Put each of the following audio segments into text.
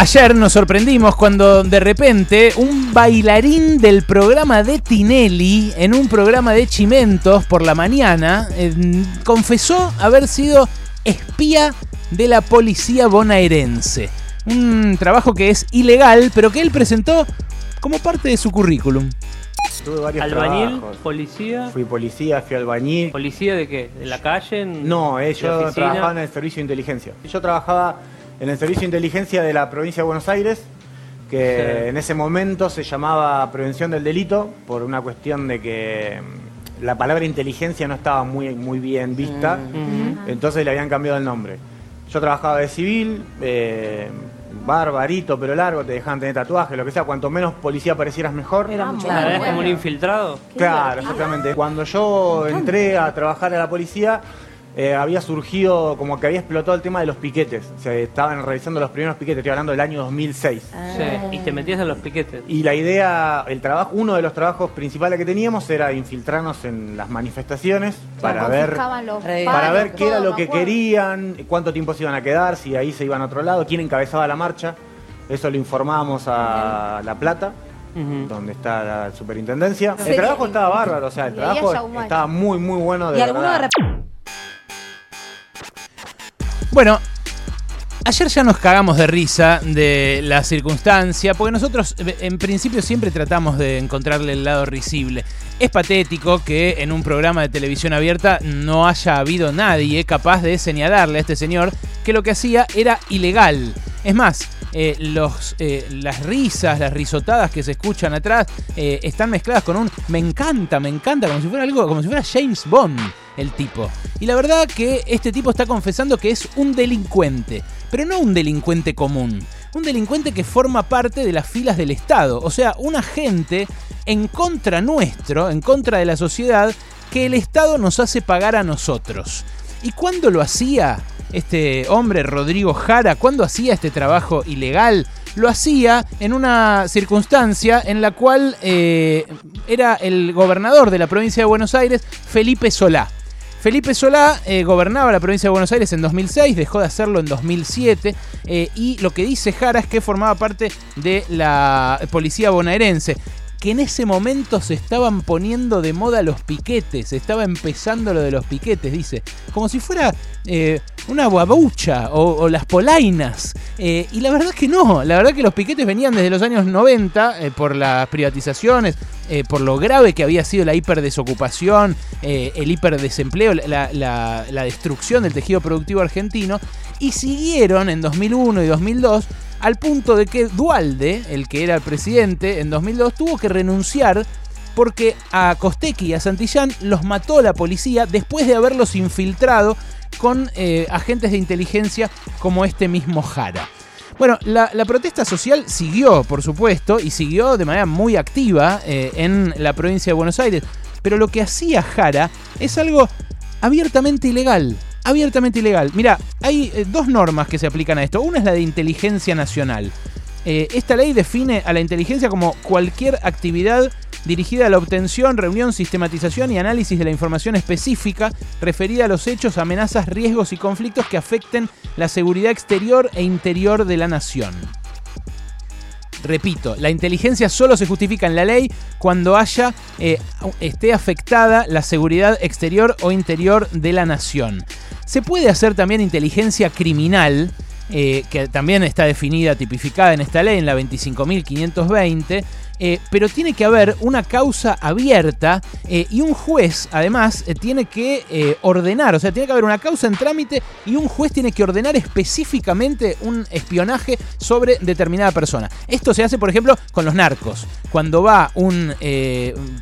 Ayer nos sorprendimos cuando de repente un bailarín del programa de Tinelli, en un programa de Chimentos por la mañana, eh, confesó haber sido espía de la policía bonaerense. Un trabajo que es ilegal, pero que él presentó como parte de su currículum. Tuve varios Albañil, trabajos. policía. Fui policía, fui albañil. ¿Policía de qué? ¿De la calle? en- No, eh, yo trabajaba en el servicio de inteligencia. Yo trabajaba en el servicio de inteligencia de la provincia de Buenos Aires, que Sí. en ese momento se llamaba prevención del delito, por una cuestión de que mm, la palabra inteligencia no estaba muy, muy bien vista, Ujú. entonces le habían cambiado el nombre. Yo trabajaba de civil, eh, barbarito, pero largo, te dejaban tener tatuajes, lo que sea, cuanto menos policía parecieras mejor. Era mucho Claro, como un infiltrado. Claro, exactamente. Cuando yo entré a trabajar a la policía, eh, había surgido como que había explotado el tema de los piquetes. Se estaban realizando los primeros piquetes, estoy hablando del año 2006. Sí, y te metías en los piquetes. Y la idea, el trabajo, uno de los trabajos principales que teníamos era infiltrarnos en las manifestaciones para ver, los para ver qué era lo que querían, cuánto tiempo se iban a quedar, si ahí se iban a otro lado, quién encabezaba la marcha. Eso lo informábamos a La Plata donde está la superintendencia. Sí. El trabajo estaba bárbaro, o sea, el trabajo estaba muy, muy bueno de Y Bueno, ayer ya nos cagamos de risa de la circunstancia, porque nosotros eh, en principio siempre tratamos de encontrarle el lado risible. Es patético que en un programa de televisión abierta no haya habido nadie capaz de señalarle a este señor que lo que hacía era ilegal. Es más, eh, los, eh, las risas, las risotadas que se escuchan atrás eh, están mezcladas con un me encanta, me encanta, como si fuera algo, como si fuera James Bond el tipo. Y la verdad que este tipo está confesando que es un delincuente, pero no un delincuente común. Un delincuente que forma parte de las filas del Estado, o sea, un agente en contra nuestro, en contra de la sociedad, que el Estado nos hace pagar a nosotros. ¿Y cuándo lo hacía este hombre, Rodrigo Jara? ¿Cuándo hacía este trabajo ilegal? Lo hacía en una circunstancia en la cual eh, era el gobernador de la provincia de Buenos Aires, Felipe Solá. Felipe Solá eh, gobernaba la provincia de Buenos Aires en 2006, dejó de hacerlo en 2007 eh, y lo que dice Jara es que formaba parte de la policía bonaerense que en ese momento se estaban poniendo de moda los piquetes, estaba empezando lo de los piquetes, dice, como si fuera eh, una guabucha o, las polainas. Eh, y la verdad que no, la verdad que los piquetes venían desde los años 90 eh, por las privatizaciones, por lo grave que había sido la hiperdesocupación, el hiperdesempleo, la- la destrucción del tejido productivo argentino, y siguieron en 2001 y 2002 al punto de que Dualde, el que era el presidente en 2002, tuvo que renunciar porque a Costequi y a Santillán los mató la policía después de haberlos infiltrado con eh, agentes de inteligencia como este mismo Jara. Bueno, la, protesta social siguió, por supuesto, y siguió de manera muy activa eh, en la provincia de Buenos Aires. Pero lo que hacía Jara es algo abiertamente ilegal. Abiertamente ilegal. Mira, hay eh, dos normas que se aplican a esto. Una es la de inteligencia nacional. Eh, esta ley define a la inteligencia como cualquier actividad dirigida a la obtención, reunión, sistematización y análisis de la información específica referida a los hechos, amenazas, riesgos y conflictos que afecten la seguridad exterior e interior de la nación. Repito, la inteligencia solo se justifica en la ley cuando haya eh, esté afectada la seguridad exterior o interior de la nación. Se puede hacer también inteligencia criminal, eh, que también está definida, tipificada en esta ley, en la 25.520, eh, pero tiene que haber una causa abierta eh, y un juez, además, eh, tiene que ordenar, o sea, tiene que haber una causa en trámite y un juez tiene que ordenar específicamente un espionaje sobre determinada persona. Esto se hace, por ejemplo, con los narcos. Cuando va un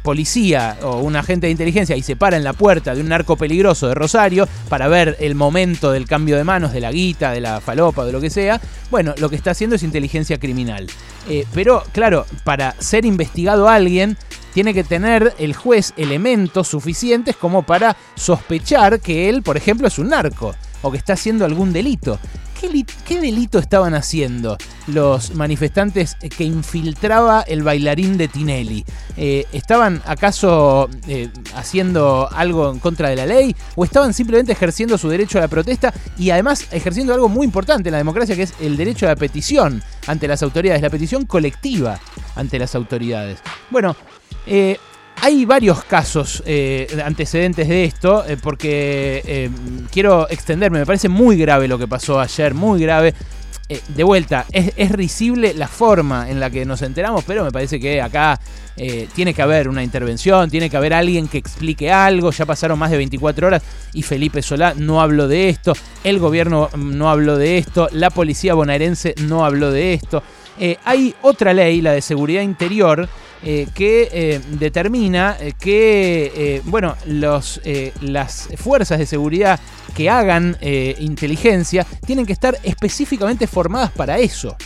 policía o un agente de inteligencia y se para en la puerta de un narco peligroso de Rosario para ver el momento del cambio de manos, de la guita, de la falopa, de lo que sea, bueno, lo que está haciendo es inteligencia criminal. Eh, pero, claro, para ser investigado alguien, tiene que tener el juez elementos suficientes como para sospechar que él, por ejemplo, es un narco o que está haciendo algún delito. ¿Qué, li- qué delito estaban haciendo los manifestantes que infiltraba el bailarín de Tinelli? Eh, ¿Estaban acaso eh, haciendo algo en contra de la ley? ¿O estaban simplemente ejerciendo su derecho a la protesta y además ejerciendo algo muy importante en la democracia que es el derecho a la petición ante las autoridades, la petición colectiva ante las autoridades? Bueno, eh, hay varios casos eh, antecedentes de esto, eh, porque eh, quiero extenderme, me parece muy grave lo que pasó ayer, muy grave. De vuelta, es, risible la forma en la que nos enteramos, pero me parece que acá tiene que haber una intervención, tiene que haber alguien que explique algo. Ya pasaron más de 24 horas y Felipe Solá no habló de esto, el gobierno mm, no habló de esto, la policía bonaerense no habló de esto. Hay otra ley, la de seguridad interior, eh, que eh, determina eh, que bueno, los, las fuerzas de seguridad que hagan inteligencia tienen que estar específicamente formadas para eso.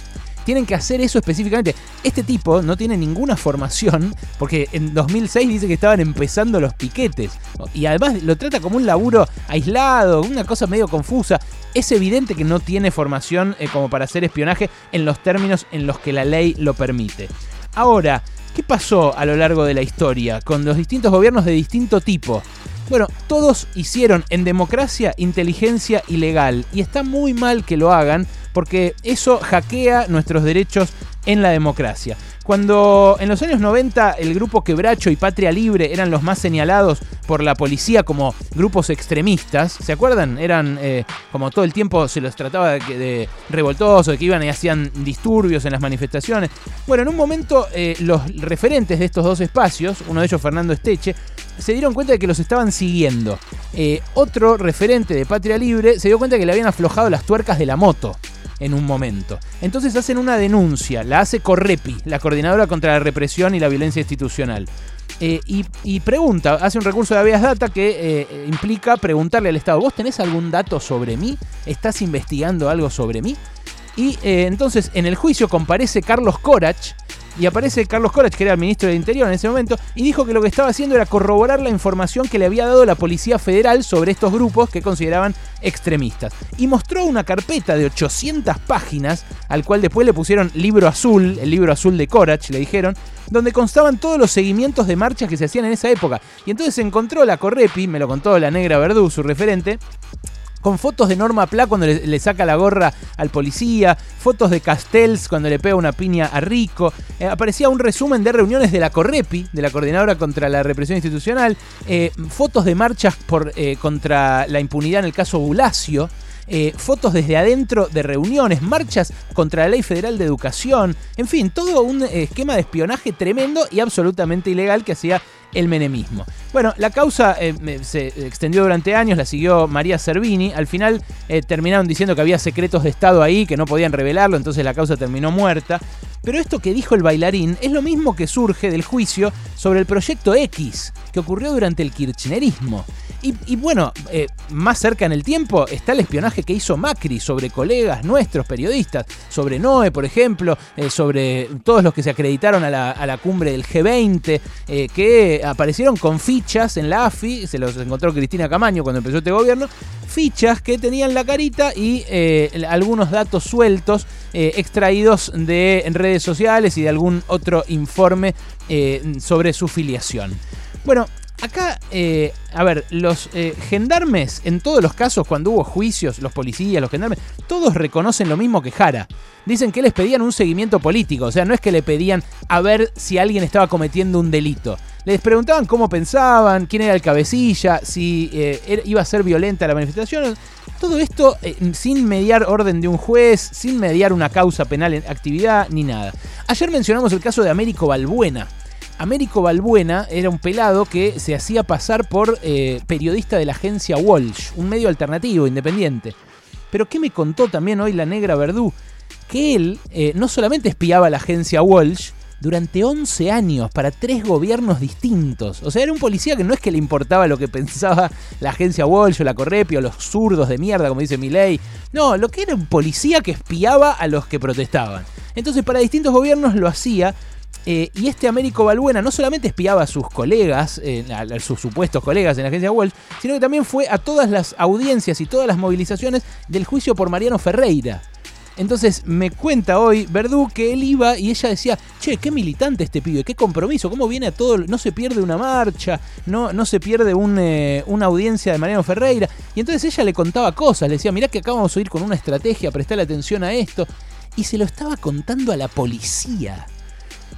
Tienen que hacer eso específicamente. Este tipo no tiene ninguna formación porque en 2006 dice que estaban empezando los piquetes. Y además lo trata como un laburo aislado, una cosa medio confusa. Es evidente que no tiene formación como para hacer espionaje en los términos en los que la ley lo permite. Ahora, ¿qué pasó a lo largo de la historia con los distintos gobiernos de distinto tipo? Bueno, todos hicieron en democracia inteligencia ilegal y está muy mal que lo hagan porque eso hackea nuestros derechos en la democracia. Cuando en los años 90 el grupo Quebracho y Patria Libre eran los más señalados por la policía como grupos extremistas, ¿se acuerdan? Eran eh, como todo el tiempo se los trataba de, de revoltosos, de que iban y hacían disturbios en las manifestaciones. Bueno, en un momento eh, los referentes de estos dos espacios, uno de ellos Fernando Esteche, se dieron cuenta de que los estaban siguiendo. Eh, otro referente de Patria Libre se dio cuenta que le habían aflojado las tuercas de la moto en un momento. Entonces hacen una denuncia, la hace Correpi, la Coordinadora contra la Represión y la Violencia Institucional. Eh, y, pregunta, hace un recurso de habeas data que eh, implica preguntarle al Estado, ¿vos tenés algún dato sobre mí? ¿Estás investigando algo sobre mí? Y eh, entonces en el juicio comparece Carlos Corach, y aparece Carlos Corach, que era el ministro del Interior en ese momento, y dijo que lo que estaba haciendo era corroborar la información que le había dado la Policía Federal sobre estos grupos que consideraban extremistas. Y mostró una carpeta de 800 páginas, al cual después le pusieron libro azul, el libro azul de Corach, le dijeron, donde constaban todos los seguimientos de marchas que se hacían en esa época. Y entonces encontró la Correpi, me lo contó la negra Verdú, su referente, con fotos de Norma Pla cuando le, saca la gorra al policía, fotos de Castells cuando le pega una piña a Rico. Eh, aparecía un resumen de reuniones de la Correpi, de la Coordinadora contra la Represión Institucional, eh, fotos de marchas por, eh, contra la impunidad en el caso Bulacio. Eh, fotos desde adentro de reuniones, marchas contra la ley federal de educación, en fin, todo un esquema de espionaje tremendo y absolutamente ilegal que hacía el menemismo. Bueno, la causa eh, se extendió durante años, la siguió María Servini. Al final eh, terminaron diciendo que había secretos de Estado ahí, que no podían revelarlo, entonces la causa terminó muerta. Pero esto que dijo el bailarín es lo mismo que surge del juicio sobre el proyecto X, que ocurrió durante el kirchnerismo. Y, bueno, eh, más cerca en el tiempo está el espionaje que hizo Macri sobre colegas nuestros, periodistas, sobre Noé, por ejemplo, eh, sobre todos los que se acreditaron a la, a la cumbre del G20, eh, que aparecieron con fichas en la AFI, se los encontró Cristina Camaño cuando empezó este gobierno, fichas que tenían la carita y algunos datos sueltos extraídos de redes sociales y de algún otro informe sobre su filiación. Bueno, acá, eh, a ver, los eh, gendarmes, en todos los casos, cuando hubo juicios, los policías, los gendarmes, todos reconocen lo mismo que Jara. Dicen que les pedían un seguimiento político, o sea, no es que le pedían a ver si alguien estaba cometiendo un delito. Les preguntaban cómo pensaban, quién era el cabecilla, si eh, iba a ser violenta la manifestación. Todo esto sin mediar orden de un juez, sin mediar una causa penal en actividad, ni nada. Ayer mencionamos el caso de Américo Balbuena. Américo Balbuena era un pelado que se hacía pasar por eh, periodista de la agencia Walsh, un medio alternativo, independiente. Pero ¿qué me contó también hoy la negra Verdú? Que él eh, no solamente espiaba a la agencia Walsh, durante 11 años para tres gobiernos distintos. O sea, era un policía que no es que le importaba lo que pensaba la agencia Walsh o la Correpi o los zurdos de mierda, como dice Milei. No, lo que era un policía que espiaba a los que protestaban. Entonces, para distintos gobiernos lo hacía Eh, y este Américo Balbuena no solamente espiaba a sus colegas, eh, a, sus supuestos colegas en la agencia Welch, sino que también fue a todas las audiencias y todas las movilizaciones del juicio por Mariano Ferreira. Entonces me cuenta hoy Verdú que él iba y ella decía, che, qué militante este pibe, qué compromiso, cómo viene a todo, no se pierde una marcha, no, se pierde eh, una audiencia de Mariano Ferreira. Y entonces ella le contaba cosas, le decía, mirá que acá vamos a ir con una estrategia, prestarle atención a esto. Y se lo estaba contando a la policía.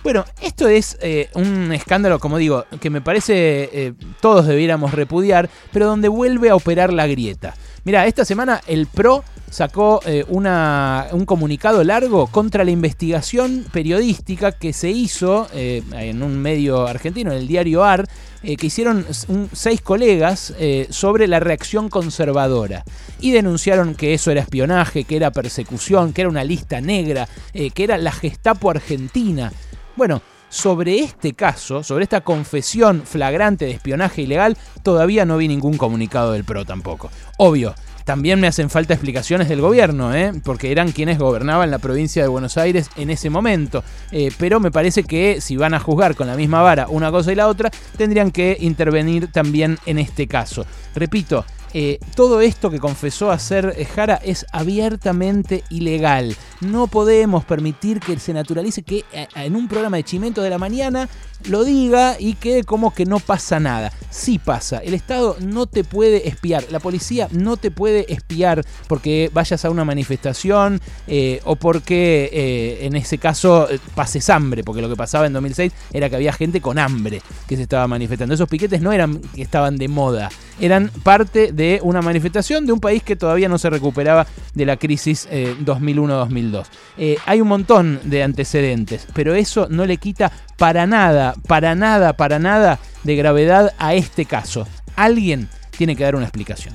Bueno, esto es eh, un escándalo, como digo, que me parece eh, todos debiéramos repudiar, pero donde vuelve a operar la grieta. Mira, esta semana el PRO sacó eh, una, un comunicado largo contra la investigación periodística que se hizo eh, en un medio argentino, en el diario AR, que hicieron seis colegas sobre la reacción conservadora. Y denunciaron que eso era espionaje, que era persecución, que era una lista negra, que era la Gestapo argentina. Bueno, sobre este caso, sobre esta confesión flagrante de espionaje ilegal, todavía no vi ningún comunicado del PRO tampoco. Obvio, también me hacen falta explicaciones del gobierno, ¿eh? porque eran quienes gobernaban la provincia de Buenos Aires en ese momento. Eh, pero me parece que si van a juzgar con la misma vara una cosa y la otra, tendrían que intervenir también en este caso. Repito, eh, todo esto que confesó hacer Jara es abiertamente ilegal. No podemos permitir que se naturalice que eh, en un programa de Chimento de la mañana lo diga y que como que no pasa nada. Sí pasa. El Estado no te puede espiar. La policía no te puede espiar porque vayas a una manifestación eh, o porque eh, en ese caso eh, pases hambre. Porque lo que pasaba en 2006 era que había gente con hambre que se estaba manifestando. Esos piquetes no eran que estaban de moda. Eran parte de una manifestación de un país que todavía no se recuperaba de la crisis eh, 2001-2002. Eh, hay un montón de antecedentes, pero eso no le quita para nada, para nada, para nada de gravedad a este caso. Alguien tiene que dar una explicación.